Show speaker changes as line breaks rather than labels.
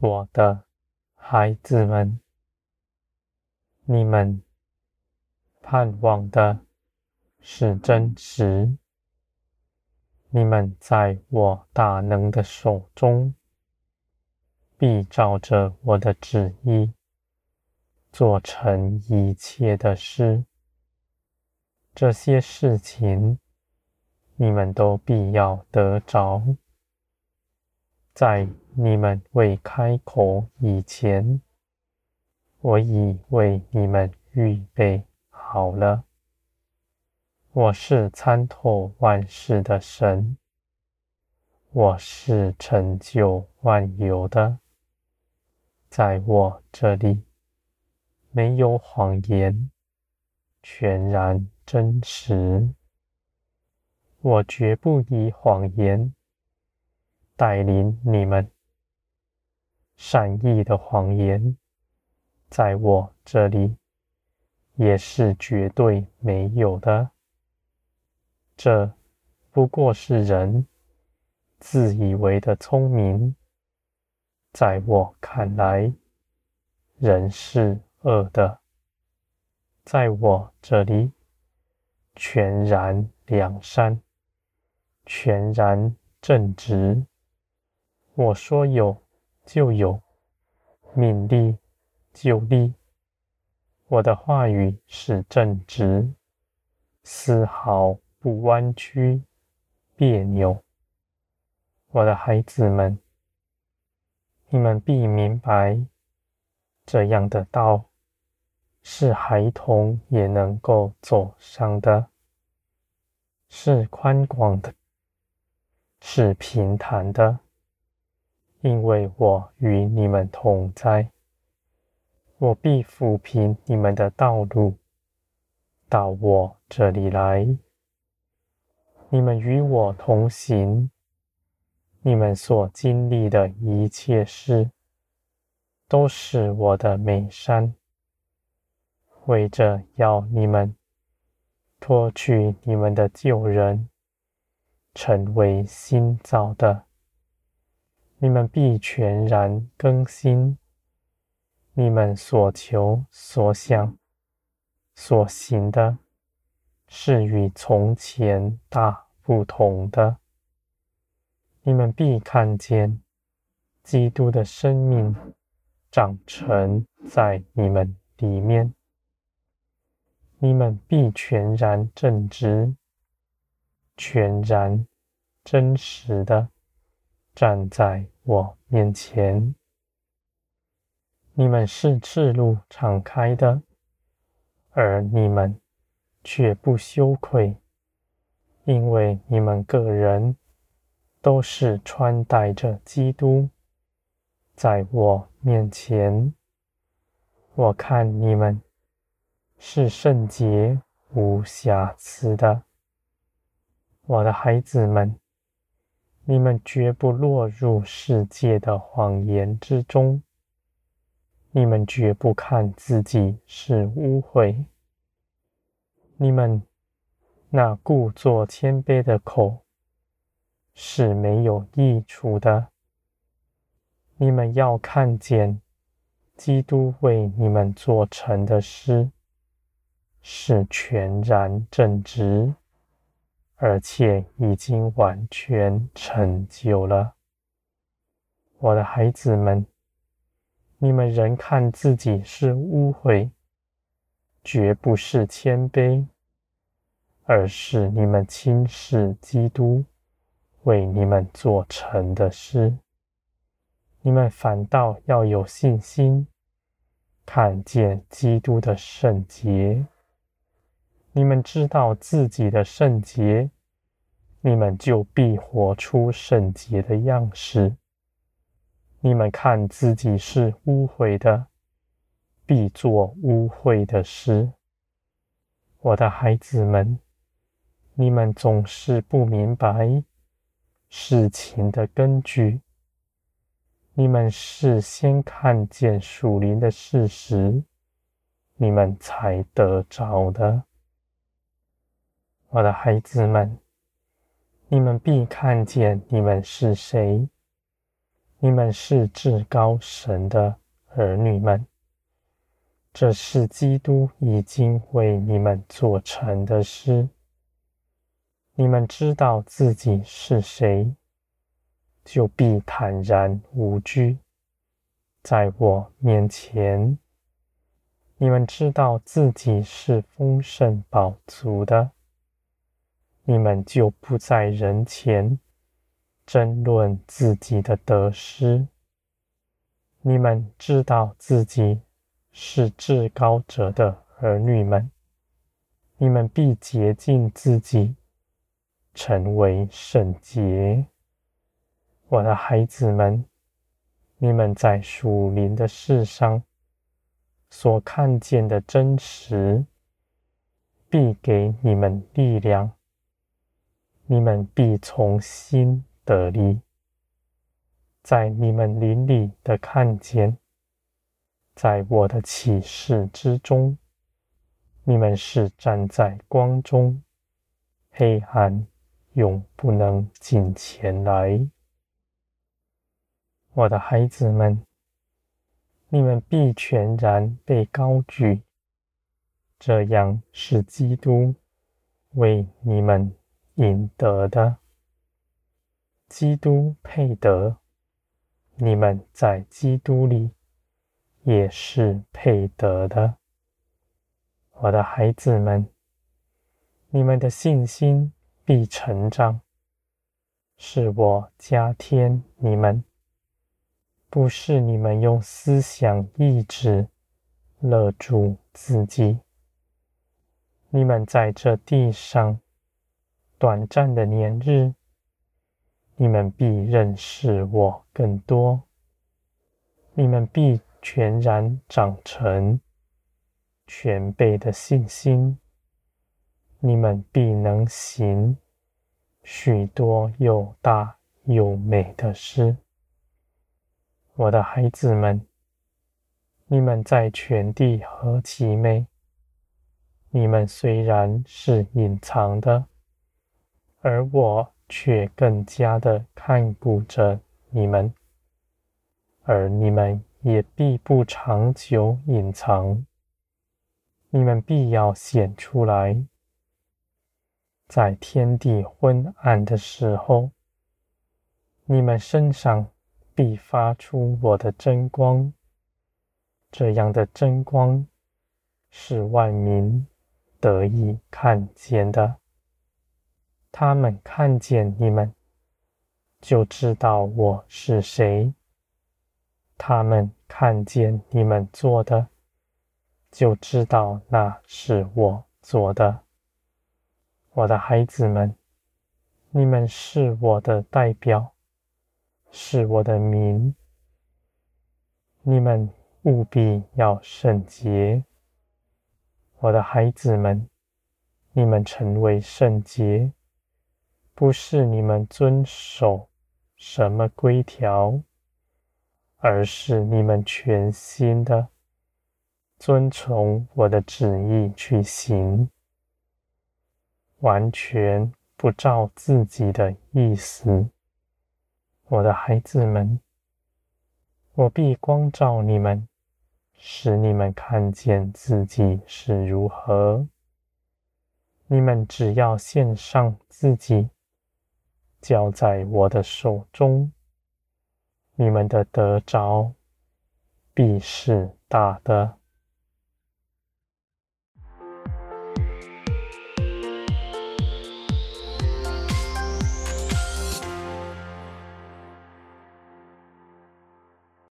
我的孩子们，你们盼望的是真实。你们在我大能的手中，必照着我的旨意做成一切的事。这些事情，你们都必要得着。在你们未开口以前，我已为你们预备好了。我是参透万事的神，我是成就万有的，在我这里没有谎言，全然真实。我绝不以谎言带领你们，善意的谎言，在我这里也是绝对没有的。这不过是人自以为的聪明，在我看来，人是恶的，在我这里全然良善，全然正直。我说有就有，命立就立。我的话语是正直，丝毫。不弯曲、别扭，我的孩子们，你们必明白，这样的道是孩童也能够走上的，是宽广的，是平坦的，因为我与你们同在，我必抚平你们的道路，到我这里来。你们与我同行，你们所经历的一切事，都是我的美善，为着要你们脱去你们的旧人，成为新造的。你们必全然更新，你们所求所想所行的。是与从前大不同的。你们必看见基督的生命长成在你们里面。你们必全然正直、全然真实的站在我面前。你们是赤露敞开的，而你们。却不羞愧，因为你们个人都是穿戴着基督，在我面前，我看你们是圣洁无瑕疵的。我的孩子们，你们绝不落入世界的谎言之中，你们绝不看自己是污秽。你们那故作谦卑的口是没有益处的。你们要看见基督为你们做成的事是全然正直，而且已经完全成就了。我的孩子们，你们仍看自己是污秽。绝不是谦卑，而是你们轻视基督为你们做成的事。你们反倒要有信心，看见基督的圣洁。你们知道自己的圣洁，你们就必活出圣洁的样式。你们看自己是污秽的。必做污秽的事，我的孩子们，你们总是不明白事情的根据。你们是先看见属灵的事实，你们才得着的。我的孩子们，你们必看见你们是谁，你们是至高神的儿女们。这是基督已经为你们做成的事。你们知道自己是谁，就必坦然无惧，在我面前。你们知道自己是丰盛饱足的，你们就不在人前争论自己的得失。你们知道自己。是至高者的儿女们，你们必洁净自己，成为圣洁。我的孩子们，你们在属灵的事上所看见的真实，必给你们力量，你们必从心得力，在你们邻里的看见。在我的启示之中，你们是站在光中，黑暗永不能近前来。我的孩子们，你们必全然被高举，这样是基督为你们赢得的。基督配得，你们在基督里。也是配得的，我的孩子们，你们的信心必成长，是我加添你们，不是你们用思想意志勒住自己。你们在这地上短暂的年日，你们必认识我更多，你们必。全然长成全备的信心，你们必能行许多又大又美的事。我的孩子们，你们在全地何其美！你们虽然是隐藏的，而我却更加的看顾着你们，而你们。也必不长久隐藏，你们必要显出来，在天地昏暗的时候，你们身上必发出我的真光。这样的真光是万民得以看见的。他们看见你们，就知道我是谁。他们看见你们做的，就知道那是我做的。我的孩子们，你们是我的代表，是我的民。你们务必要圣洁。我的孩子们，你们成为圣洁，不是你们遵守什么规条。而是你们全心的遵从我的旨意去行，完全不照自己的意思。我的孩子们，我必光照你们，使你们看见自己是如何。你们只要献上自己，交在我的手中。你们的得着必是大的。